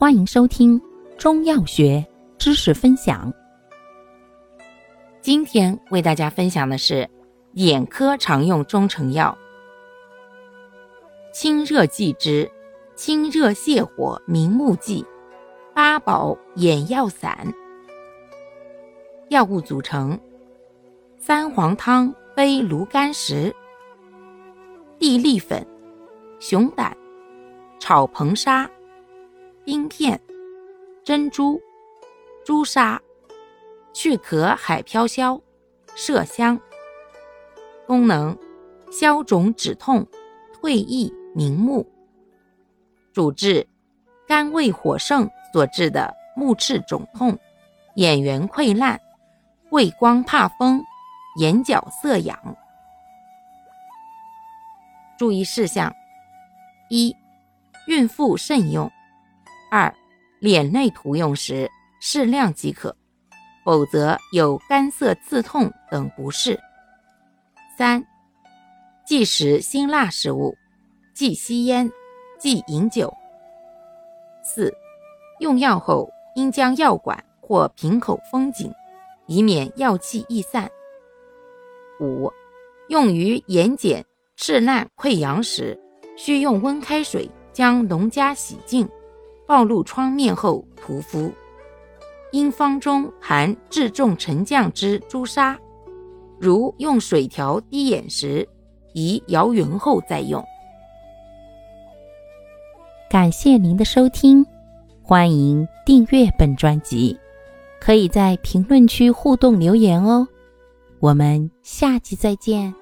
欢迎收听中药学知识分享。今天为大家分享的是眼科常用中成药——清热剂之清热泻火明目剂八宝眼药散。药物组成：三黄汤杯芦甘石、地利粉、熊胆、炒硼砂、冰片、珍珠、朱砂、去壳海飘消、麝香。功能：消肿止痛、退翳明目。主治：肝胃火盛所致的目赤肿痛、眼缘溃烂。畏光怕风，眼角色痒。注意事项：一、孕妇慎用；二、脸内涂用时适量即可，否则有干涩刺痛等不适。三、忌食辛辣食物，忌吸烟，忌饮酒。四、用药后应将药管或瓶口封紧。以免药气溢散。五、用于眼睑赤烂溃疡时，需用温开水将脓痂洗净，暴露疮面后涂敷。因方中含质重沉降之朱砂，如用水调滴眼时，宜摇匀后再用。感谢您的收听，欢迎订阅本专辑。可以在评论区互动留言哦，我们下期再见。